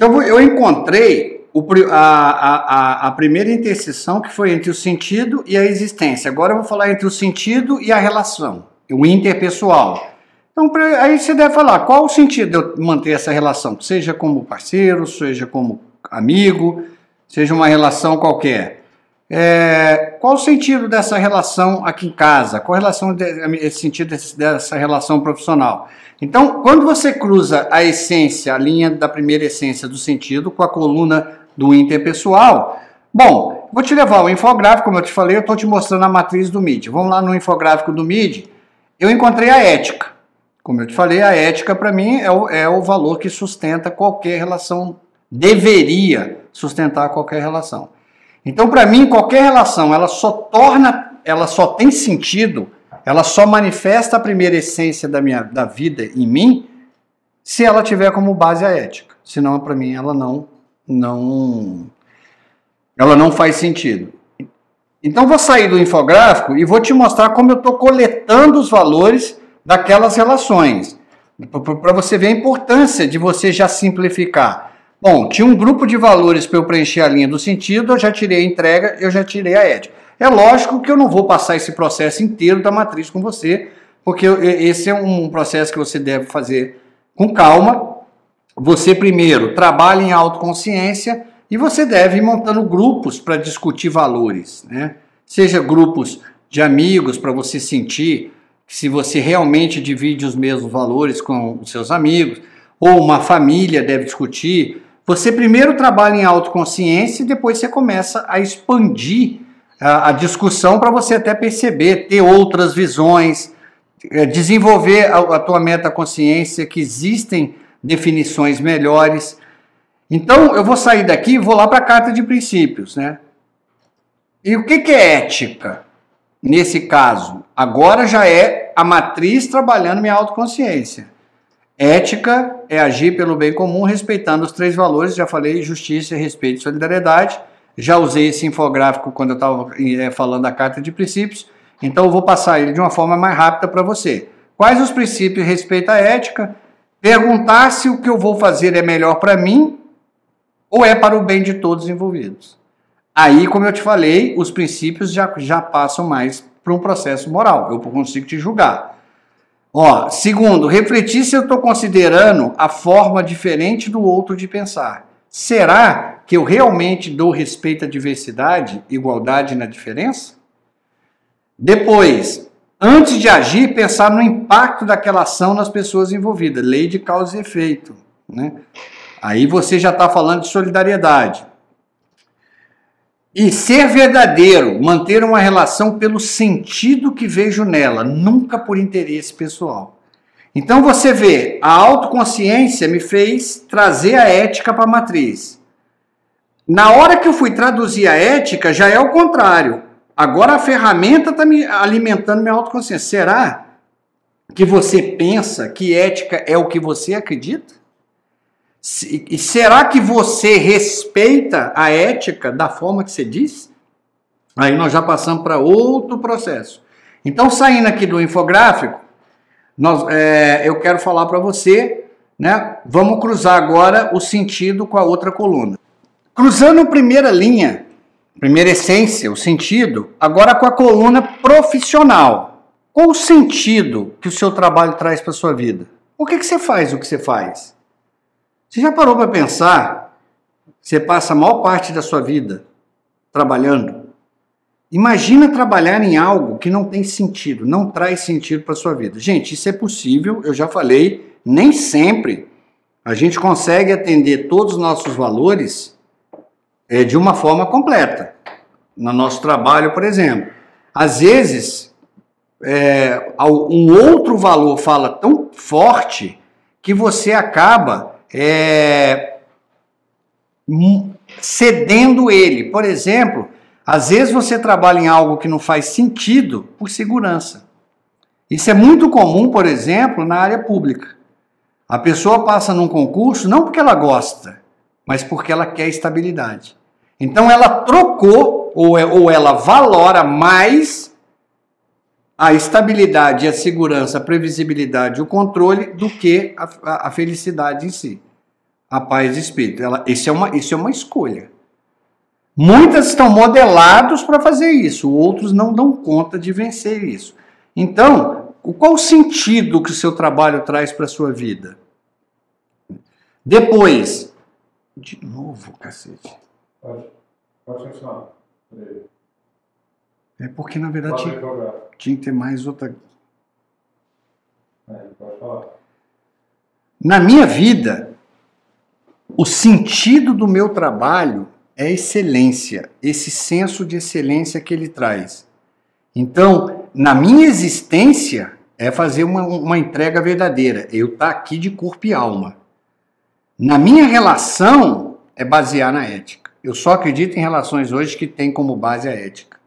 Então eu encontrei o, a, a, a, primeira interseção que foi entre o sentido e a existência. Agora eu vou falar entre o sentido e a relação, o interpessoal. Então aí você deve falar qual o sentido de eu manter essa relação, seja como parceiro, seja como amigo, seja uma relação qualquer. É, qual o sentido dessa relação aqui em casa? Qual a relação de, sentido dessa relação profissional? Então, quando você cruza a essência, a linha da primeira essência do sentido com a coluna do interpessoal, bom, vou te levar ao infográfico, como eu te falei, eu estou te mostrando a matriz do MID. Vamos lá no infográfico do MID. Eu encontrei a ética. Como eu te falei, a ética para mim é o, é o valor que sustenta qualquer relação, deveria sustentar qualquer relação. Então, para mim, qualquer relação, ela só torna, ela só tem sentido, ela só manifesta a primeira essência da minha da vida em mim, se ela tiver como base a ética. Senão, para mim, ela não não ela não faz sentido. Então, vou sair do infográfico e vou te mostrar como eu estou coletando os valores daquelas relações, para você ver a importância de você já simplificar. Bom, tinha um grupo de valores para eu preencher a linha do sentido, eu já tirei a entrega, eu já tirei a ética. É lógico que eu não vou passar esse processo inteiro da matriz com você, porque esse é um processo que você deve fazer com calma. Você primeiro trabalha em autoconsciência e você deve ir montando grupos para discutir valores, né? Seja grupos de amigos para você sentir se você realmente divide os mesmos valores com os seus amigos, ou uma família deve discutir você primeiro trabalha em autoconsciência e depois você começa a expandir a, a discussão para você até perceber, ter outras visões, é, desenvolver a, a tua metaconsciência, que existem definições melhores. Então, eu vou sair daqui e vou lá para a carta de princípios, né? E o que, que é ética? Nesse caso, agora já é a matriz trabalhando minha autoconsciência. Ética é agir pelo bem comum, respeitando os três valores. Já falei justiça, respeito e solidariedade. Já usei esse infográfico quando eu estava é, falando da carta de princípios. Então eu vou passar ele de uma forma mais rápida para você. Quais os princípios respeito à ética? Perguntar se o que eu vou fazer é melhor para mim ou é para o bem de todos envolvidos. Aí, como eu te falei, os princípios já, já passam mais para um processo moral. Eu consigo te julgar. Ó, segundo, refletir se eu estou considerando a forma diferente do outro de pensar. Será que eu realmente dou respeito à diversidade, igualdade na diferença? Depois, antes de agir, pensar no impacto daquela ação nas pessoas envolvidas, lei de causa e efeito. Né? Aí você já está falando de solidariedade. E ser verdadeiro, manter uma relação pelo sentido que vejo nela, nunca por interesse pessoal. Então você vê, a autoconsciência me fez trazer a ética para a matriz. Na hora que eu fui traduzir a ética, já é o contrário. Agora a ferramenta está me alimentando minha autoconsciência. Será que você pensa que ética é o que você acredita? E será que você respeita a ética da forma que você diz? Aí nós já passamos para outro processo. Então, saindo aqui do infográfico, nós, é, eu quero falar para você, né? Vamos cruzar agora o sentido com a outra coluna. Cruzando a primeira linha, primeira essência, o sentido, agora com a coluna profissional. Qual o sentido que o seu trabalho traz para sua vida? Por que, que você faz o que você faz? Você já parou para pensar? Você passa a maior parte da sua vida trabalhando. Imagina trabalhar em algo que não tem sentido, não traz sentido para sua vida. Gente, isso é possível, eu já falei, nem sempre a gente consegue atender todos os nossos valores é, de uma forma completa. No nosso trabalho, por exemplo. Às vezes, é, um outro valor fala tão forte que você acaba é, cedendo ele. Por exemplo, às vezes você trabalha em algo que não faz sentido por segurança. Isso é muito comum, por exemplo, na área pública. A pessoa passa num concurso não porque ela gosta, mas porque ela quer estabilidade. Então ela trocou ou, é, ou ela valora mais a estabilidade, a segurança, a previsibilidade, o controle do que a, a, a felicidade em si. a paz de espírito. Ela, isso, é uma, isso é uma escolha. Muitas estão modelados para fazer isso, outros não dão conta de vencer isso. Então, qual o sentido que o seu trabalho traz para a sua vida? Depois, de novo, cacete. Pode, pode continuar. É porque, na verdade, tinha, tinha que ter mais outra. É. Na minha vida, o sentido do meu trabalho é excelência, esse senso de excelência que ele traz. Então, na minha existência, é fazer uma, uma entrega verdadeira. Eu estar tá aqui de corpo e alma. Na minha relação, é basear na ética. Eu só acredito em relações hoje que têm como base a ética.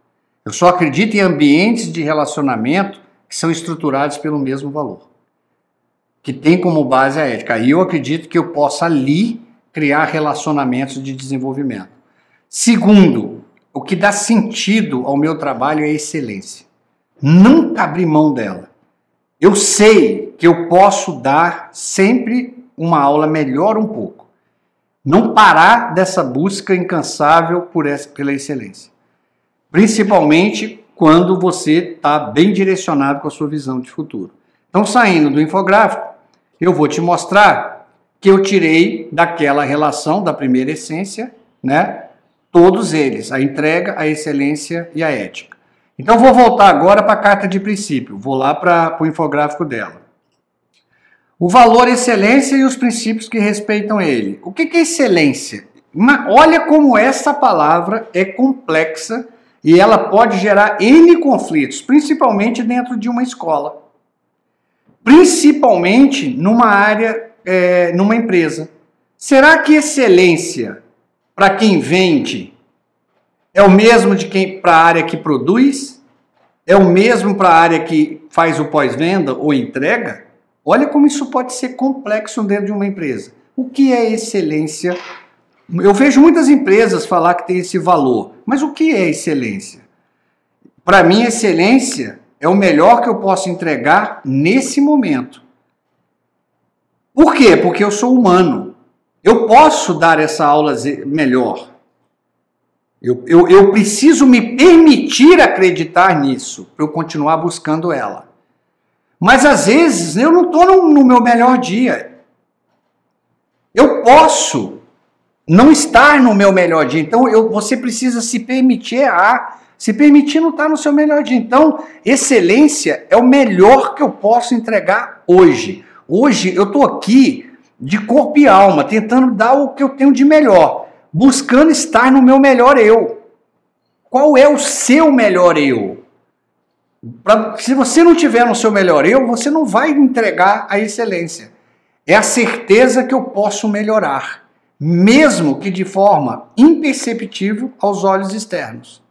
Eu só acredito em ambientes de relacionamento que são estruturados pelo mesmo valor, que tem como base a ética. Aí eu acredito que eu possa ali criar relacionamentos de desenvolvimento. Segundo, o que dá sentido ao meu trabalho é a excelência. Nunca abrir mão dela. Eu sei que eu posso dar sempre uma aula melhor um pouco. Não parar dessa busca incansável por essa, pela excelência. Principalmente quando você está bem direcionado com a sua visão de futuro. Então, saindo do infográfico, eu vou te mostrar que eu tirei daquela relação da primeira essência, né? Todos eles, a entrega, a excelência e a ética. Então, vou voltar agora para a carta de princípio, vou lá para o infográfico dela. O valor excelência e os princípios que respeitam ele. O que é excelência? Uma, olha como essa palavra é complexa e ela pode gerar N conflitos, principalmente dentro de uma escola. Principalmente numa área, é, numa empresa. Será que excelência para quem vende é o mesmo de quem para a área que produz? É o mesmo para a área que faz o pós-venda ou entrega? Olha como isso pode ser complexo dentro de uma empresa. O que é excelência? Eu vejo muitas empresas falar que tem esse valor, mas o que é excelência? Para mim, excelência é o melhor que eu posso entregar nesse momento. Por quê? Porque eu sou humano. Eu posso dar essa aula melhor. Eu, eu, eu preciso me permitir acreditar nisso para eu continuar buscando ela. Mas às vezes eu não estou no, no meu melhor dia. Eu posso não estar no meu melhor dia. Então eu, você precisa se permitir errar. Se permitir não estar no seu melhor dia. Então, excelência é o melhor que eu posso entregar hoje. Hoje eu estou aqui de corpo e alma, tentando dar o que eu tenho de melhor, buscando estar no meu melhor eu. Qual é o seu melhor eu? Pra, se você não tiver no seu melhor eu, você não vai entregar a excelência. É a certeza que eu posso melhorar, mesmo que de forma imperceptível aos olhos externos.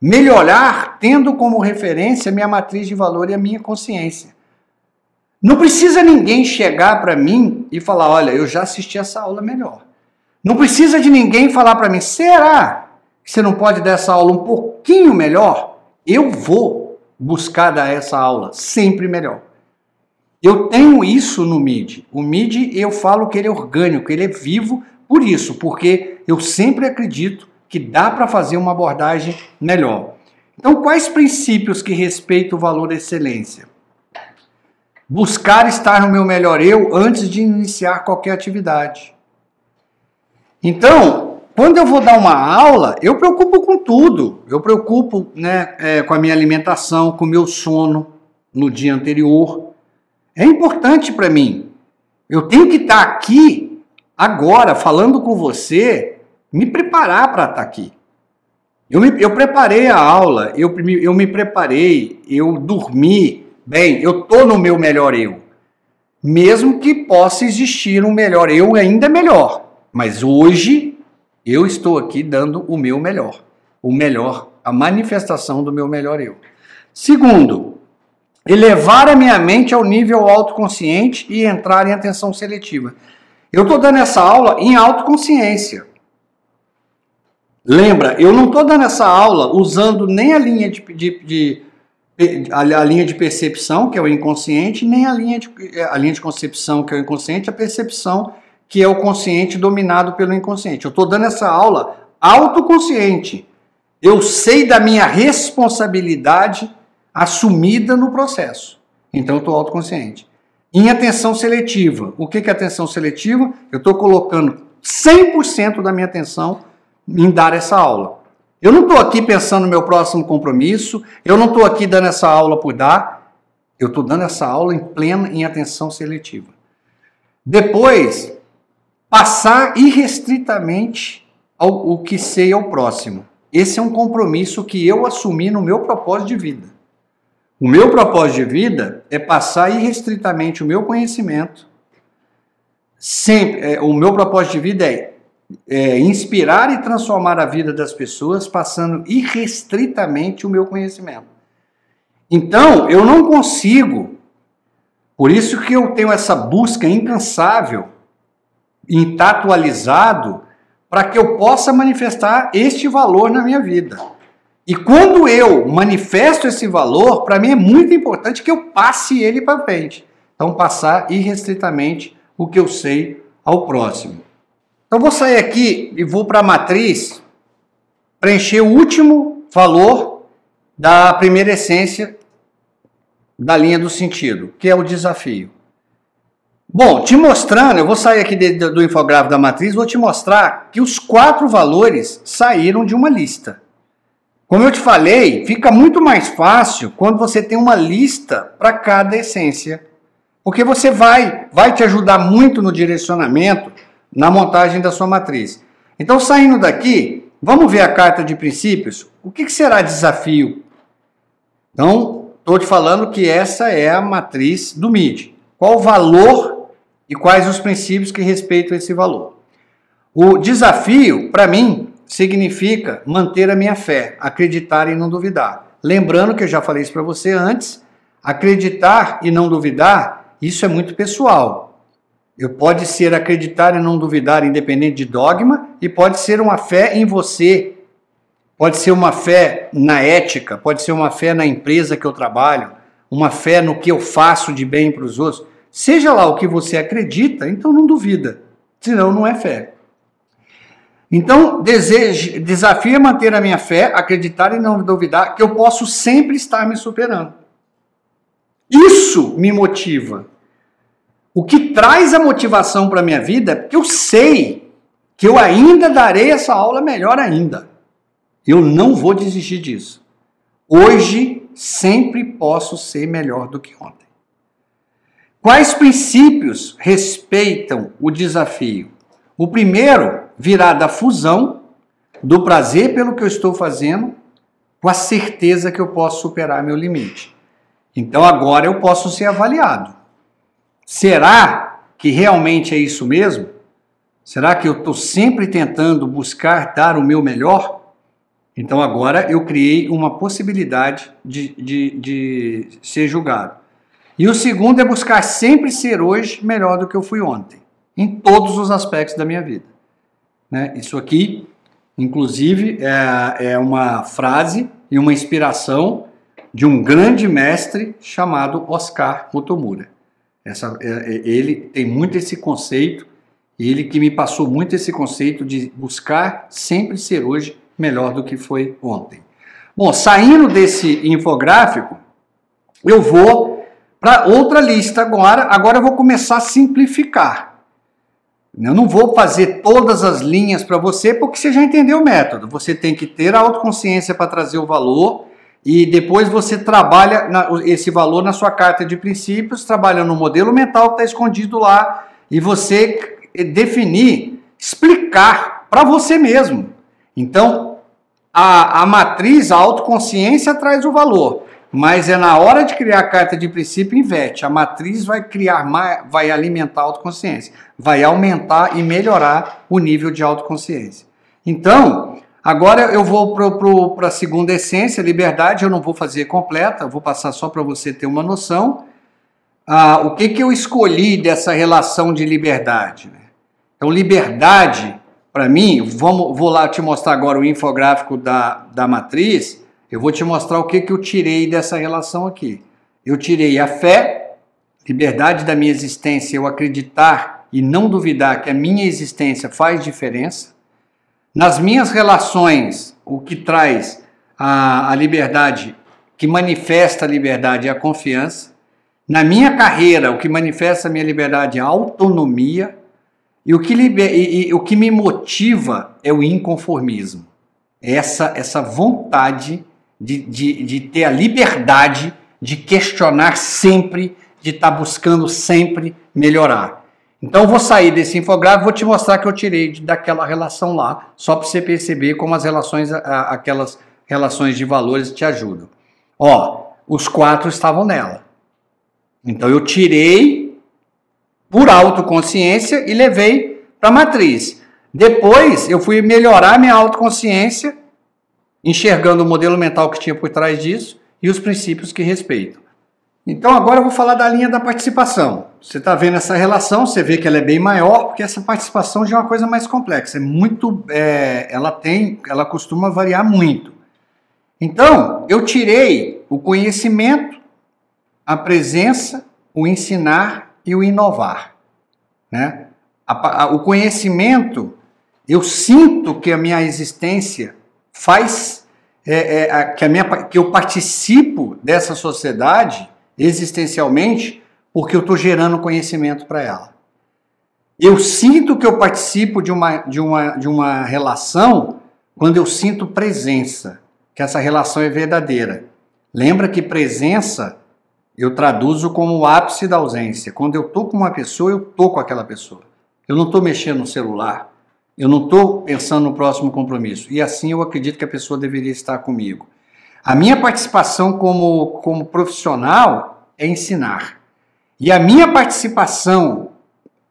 Melhorar tendo como referência minha matriz de valor e a minha consciência. Não precisa ninguém chegar para mim e falar: olha, eu já assisti essa aula melhor. Não precisa de ninguém falar para mim: será que você não pode dar essa aula um pouquinho melhor? Eu vou buscar dar essa aula, sempre melhor. Eu tenho isso no MIDI. O MIDI eu falo que ele é orgânico, ele é vivo por isso, porque eu sempre acredito que dá para fazer uma abordagem melhor. Então, quais princípios que respeitam o valor excelência? Buscar estar no meu melhor eu antes de iniciar qualquer atividade. Então, quando eu vou dar uma aula, eu preocupo com tudo. Eu preocupo né, é, com a minha alimentação, com o meu sono no dia anterior. É importante para mim. Eu tenho que estar tá aqui agora, falando com você, me preparar para estar tá aqui. Eu, me, eu preparei a aula, eu, eu me preparei, eu dormi bem, eu estou no meu melhor eu. Mesmo que possa existir um melhor eu ainda melhor. Mas hoje eu estou aqui dando o meu melhor, o melhor, a manifestação do meu melhor eu. Segundo, elevar a minha mente ao nível autoconsciente e entrar em atenção seletiva. Eu estou dando essa aula em autoconsciência. Lembra, eu não estou dando essa aula usando nem a linha de, de, de a, linha de percepção, que é o inconsciente, nem a linha de, a linha de concepção, que é o inconsciente, a percepção, que é o consciente dominado pelo inconsciente. Eu estou dando essa aula autoconsciente. Eu sei da minha responsabilidade assumida no processo. Então eu estou autoconsciente. Em atenção seletiva. O que é atenção seletiva? Eu estou colocando 100% da minha atenção em dar essa aula. Eu não estou aqui pensando no meu próximo compromisso, eu não estou aqui dando essa aula por dar, eu estou dando essa aula em plena em atenção seletiva. Depois, passar irrestritamente ao, o que sei ao próximo. Esse é um compromisso que eu assumi no meu propósito de vida. O meu propósito de vida é passar irrestritamente o meu conhecimento. Sempre, é, o meu propósito de vida é, é inspirar e transformar a vida das pessoas, passando irrestritamente o meu conhecimento. Então, eu não consigo, por isso que eu tenho essa busca incansável em estar atualizado, para que eu possa manifestar este valor na minha vida. E quando eu manifesto esse valor, para mim é muito importante que eu passe ele para frente. Então, passar irrestritamente o que eu sei ao próximo. Então, vou sair aqui e vou para a matriz preencher o último valor da primeira essência da linha do sentido, que é o desafio. Bom, te mostrando, eu vou sair aqui do infográfico da matriz, vou te mostrar que os quatro valores saíram de uma lista. Como eu te falei, fica muito mais fácil quando você tem uma lista para cada essência. Porque você vai, vai te ajudar muito no direcionamento, na montagem da sua matriz. Então, saindo daqui, vamos ver a carta de princípios. O que, que será desafio? Então, estou te falando que essa é a matriz do MID. Qual o valor e quais os princípios que respeitam esse valor? O desafio, para mim, significa manter a minha fé, acreditar e não duvidar. Lembrando que eu já falei isso para você antes, acreditar e não duvidar, isso é muito pessoal. Eu pode ser acreditar e não duvidar independente de dogma e pode ser uma fé em você. Pode ser uma fé na ética, pode ser uma fé na empresa que eu trabalho, uma fé no que eu faço de bem para os outros. Seja lá o que você acredita, então não duvida, senão não é fé. Então, desejo, desafio é manter a minha fé, acreditar e não duvidar que eu posso sempre estar me superando. Isso me motiva. O que traz a motivação para a minha vida é porque eu sei que eu ainda darei essa aula melhor ainda. Eu não vou desistir disso. Hoje sempre posso ser melhor do que ontem. Quais princípios respeitam o desafio? O primeiro virá da fusão do prazer pelo que eu estou fazendo com a certeza que eu posso superar meu limite. Então agora eu posso ser avaliado. Será que realmente é isso mesmo? Será que eu estou sempre tentando buscar dar o meu melhor? Então agora eu criei uma possibilidade de, de, de ser julgado. E o segundo é buscar sempre ser hoje melhor do que eu fui ontem, em todos os aspectos da minha vida. Né? Isso aqui, inclusive, é, é uma frase e uma inspiração de um grande mestre chamado Oscar Motomura. Essa, é, é, ele tem muito esse conceito, ele que me passou muito esse conceito de buscar sempre ser hoje melhor do que foi ontem. Bom, saindo desse infográfico, eu vou para outra lista agora. Agora eu vou começar a simplificar. Eu não vou fazer todas as linhas para você porque você já entendeu o método. Você tem que ter a autoconsciência para trazer o valor e depois você trabalha esse valor na sua carta de princípios, trabalha no modelo mental que está escondido lá e você definir, explicar para você mesmo. Então, a, a matriz, a autoconsciência traz o valor. Mas é na hora de criar a carta de princípio, inverte. A matriz vai criar, vai alimentar a autoconsciência, vai aumentar e melhorar o nível de autoconsciência. Então, agora eu vou para a segunda essência, liberdade. Eu não vou fazer completa, vou passar só para você ter uma noção. Ah, o que, que eu escolhi dessa relação de liberdade? Né? Então, liberdade, para mim, vamos, vou lá te mostrar agora o infográfico da, da matriz eu vou te mostrar o que, que eu tirei dessa relação aqui. Eu tirei a fé, liberdade da minha existência, eu acreditar e não duvidar que a minha existência faz diferença. Nas minhas relações, o que traz a, a liberdade, que manifesta a liberdade é a confiança. Na minha carreira, o que manifesta a minha liberdade é a autonomia. E o que, liber, e, e, o que me motiva é o inconformismo. Essa, essa vontade de, de, de ter a liberdade de questionar sempre, de estar tá buscando sempre melhorar. Então, eu vou sair desse infográfico, vou te mostrar que eu tirei daquela relação lá, só para você perceber como as relações, aquelas relações de valores te ajudam. Ó, os quatro estavam nela. Então, eu tirei por autoconsciência e levei para a matriz. Depois, eu fui melhorar minha autoconsciência, enxergando o modelo mental que tinha por trás disso e os princípios que respeitam. Então agora eu vou falar da linha da participação. Você está vendo essa relação, você vê que ela é bem maior, porque essa participação já é uma coisa mais complexa. É muito, é, ela tem, ela costuma variar muito. Então eu tirei o conhecimento, a presença, o ensinar e o inovar, né? A, a, o conhecimento, eu sinto que a minha existência faz é, é, que, a minha, que eu participo dessa sociedade existencialmente porque eu estou gerando conhecimento para ela. Eu sinto que eu participo de uma, de, uma, de uma relação quando eu sinto presença, que essa relação é verdadeira. Lembra que presença eu traduzo como o ápice da ausência. Quando eu estou com uma pessoa, eu estou com aquela pessoa. Eu não estou mexendo no celular. Eu não estou pensando no próximo compromisso. E assim eu acredito que a pessoa deveria estar comigo. A minha participação como, como profissional é ensinar. E a minha participação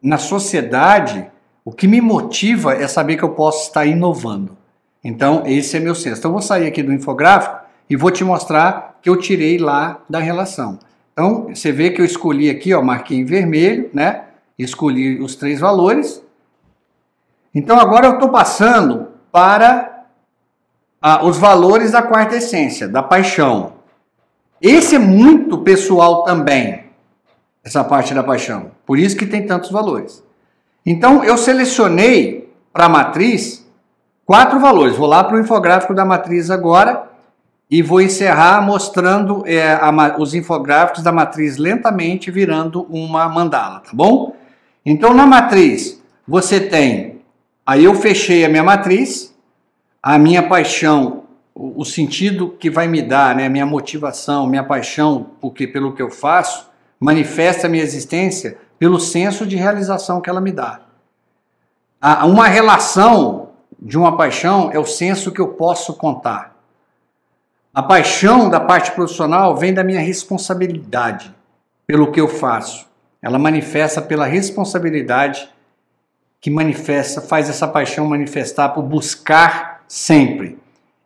na sociedade, o que me motiva é saber que eu posso estar inovando. Então, esse é meu senso. Então, eu vou sair aqui do infográfico e vou te mostrar que eu tirei lá da relação. Então, você vê que eu escolhi aqui, ó, marquei em vermelho, né? Escolhi os três valores então agora eu estou passando para os valores da quarta essência, da paixão. Esse é muito pessoal também, essa parte da paixão. Por isso que tem tantos valores. Então eu selecionei para a matriz quatro valores. Vou lá para o infográfico da matriz agora e vou encerrar mostrando é, a, os infográficos da matriz lentamente virando uma mandala, tá bom? Então na matriz você tem Aí eu fechei a minha matriz, a minha paixão, o, sentido que vai me dar, né, a minha motivação, minha paixão porque pelo que eu faço, manifesta a minha existência pelo senso de realização que ela me dá. Uma relação de uma paixão é o senso que eu posso contar. A paixão da parte profissional vem da minha responsabilidade pelo que eu faço. Ela manifesta pela responsabilidade que manifesta, faz essa paixão manifestar por buscar sempre.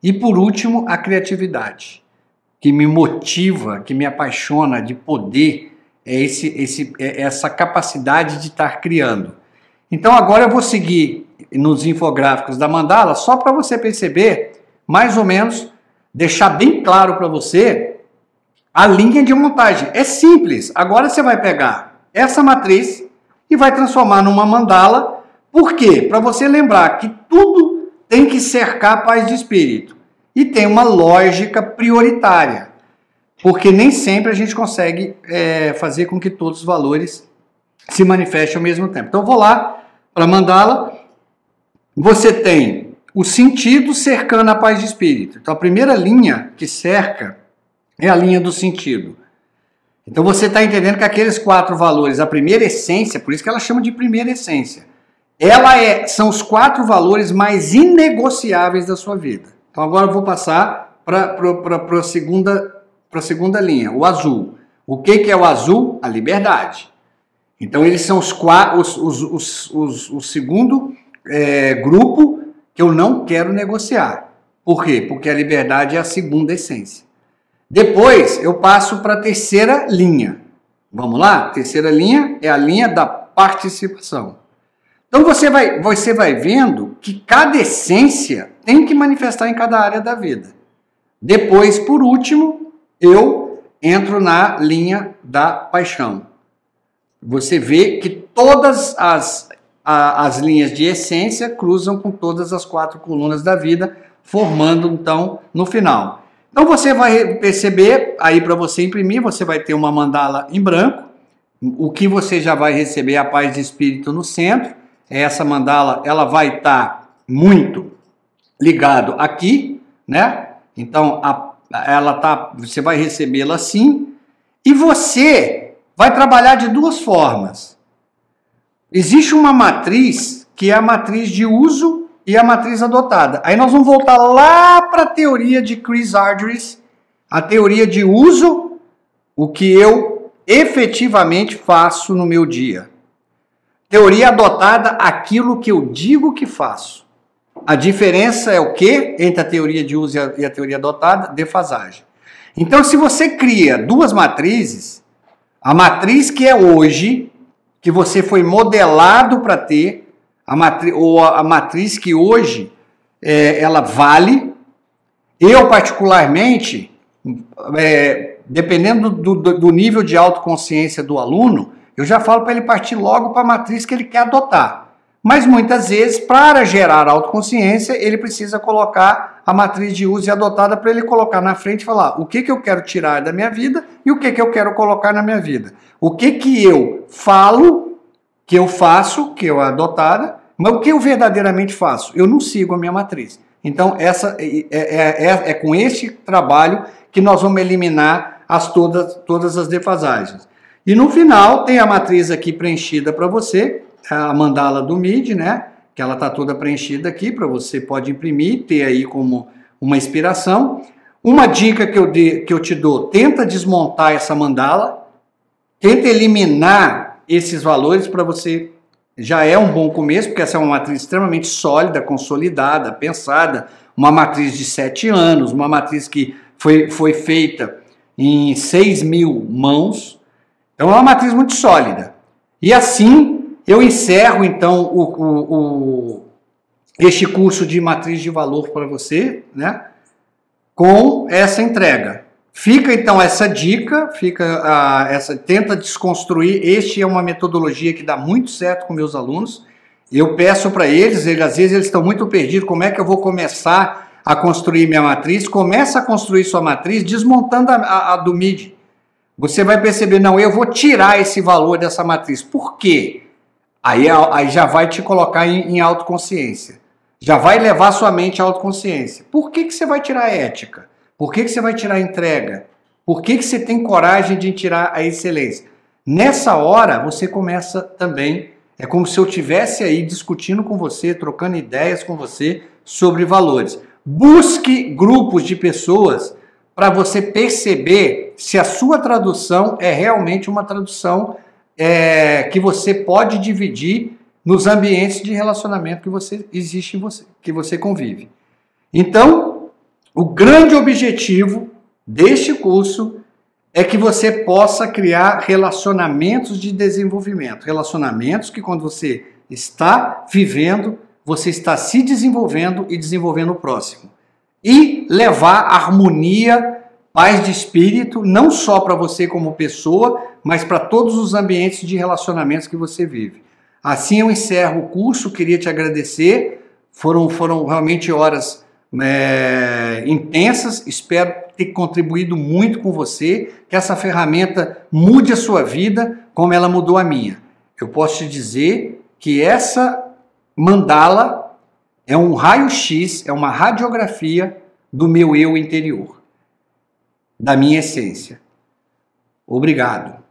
E por último, a criatividade, que me motiva, que me apaixona de poder, é, esse, esse, é essa capacidade de estar criando. Então agora eu vou seguir nos infográficos da mandala só para você perceber, mais ou menos, deixar bem claro para você a linha de montagem. É simples. Agora você vai pegar essa matriz e vai transformar numa mandala por quê? Para você lembrar que tudo tem que cercar a paz de espírito. E tem uma lógica prioritária. Porque nem sempre a gente consegue é, fazer com que todos os valores se manifestem ao mesmo tempo. Então, vou lá para mandá-la. Você tem o sentido cercando a paz de espírito. Então, a primeira linha que cerca é a linha do sentido. Então, você está entendendo que aqueles quatro valores, a primeira essência, por isso que ela chama de primeira essência, ela é, são os quatro valores mais inegociáveis da sua vida. Então agora eu vou passar para a segunda, segunda linha, o azul. O que, que é o azul? A liberdade. Então eles são os, os, os, os, o segundo é, grupo que eu não quero negociar. Por quê? Porque a liberdade é a segunda essência. Depois eu passo para a terceira linha. Vamos lá? Terceira linha é a linha da participação. Então você vai, você vai vendo que cada essência tem que manifestar em cada área da vida. Depois, por último, eu entro na linha da paixão. você vê que todas as, a, as linhas de essência cruzam com todas as quatro colunas da vida, formando então no final. Então você vai perceber, aí para você imprimir, você vai ter uma mandala em branco, o que você já vai receber a paz de espírito no centro. Essa mandala ela vai estar tá muito ligado aqui, né? Então a, ela tá, você vai recebê-la assim e você vai trabalhar de duas formas. Existe uma matriz que é a matriz de uso e a matriz adotada. Aí nós vamos voltar lá para a teoria de Chris Argyris, a teoria de uso, o que eu efetivamente faço no meu dia. Teoria adotada, aquilo que eu digo que faço. A diferença é o que entre a teoria de uso e a teoria adotada? Defasagem. Então, se você cria duas matrizes, a matriz que é hoje, que você foi modelado para ter, a ou a, matriz que hoje é, ela vale. Eu, particularmente, é, dependendo do, do, do, nível de autoconsciência do aluno, eu já falo para ele partir logo para a matriz que ele quer adotar. Mas muitas vezes, para gerar autoconsciência, ele precisa colocar a matriz de uso e adotada para ele colocar na frente e falar o que, que eu quero tirar da minha vida e o que, que eu quero colocar na minha vida. O que, que eu falo que eu faço, que eu adotada, mas o que eu verdadeiramente faço? Eu não sigo a minha matriz. Então, essa é, é, é, é com este trabalho que nós vamos eliminar as todas, todas as defasagens. E no final tem a matriz aqui preenchida para você, a mandala do MID, né? Que ela está toda preenchida aqui, para você pode imprimir, ter aí como uma inspiração. Uma dica que eu, de, que eu te dou, tenta desmontar essa mandala, tenta eliminar esses valores para você já é um bom começo, porque essa é uma matriz extremamente sólida, consolidada, pensada, uma matriz de sete anos, uma matriz que foi, foi feita em seis mil mãos, é uma matriz muito sólida. E assim eu encerro então o, o, o este curso de matriz de valor para você, né? Com essa entrega. Fica então essa dica, fica a, essa tenta desconstruir. Este é uma metodologia que dá muito certo com meus alunos. Eu peço para eles, eles, às vezes eles estão muito perdidos, como é que eu vou começar a construir minha matriz? Começa a construir sua matriz desmontando a, a, a do MIDI. Você vai perceber, não, eu vou tirar esse valor dessa matriz. Por quê? Aí, aí já vai te colocar em, em autoconsciência. Já vai levar sua mente à autoconsciência. Por que, que você vai tirar a ética? Por que, que você vai tirar a entrega? Por que, que você tem coragem de tirar a excelência? Nessa hora, você começa também. É como se eu estivesse aí discutindo com você, trocando ideias com você sobre valores. Busque grupos de pessoas para você perceber se a sua tradução é realmente uma tradução é, que você pode dividir nos ambientes de relacionamento que você existe você, que você convive. Então, o grande objetivo deste curso é que você possa criar relacionamentos de desenvolvimento. Relacionamentos que, quando você está vivendo, você está se desenvolvendo e desenvolvendo o próximo. E levar harmonia, paz de espírito, não só para você como pessoa, mas para todos os ambientes de relacionamentos que você vive. Assim eu encerro o curso, queria te agradecer. Foram, foram realmente horas é, intensas. Espero ter contribuído muito com você, que essa ferramenta mude a sua vida como ela mudou a minha. Eu posso te dizer que essa mandala é um raio-x, é uma radiografia do meu eu interior, da minha essência. Obrigado.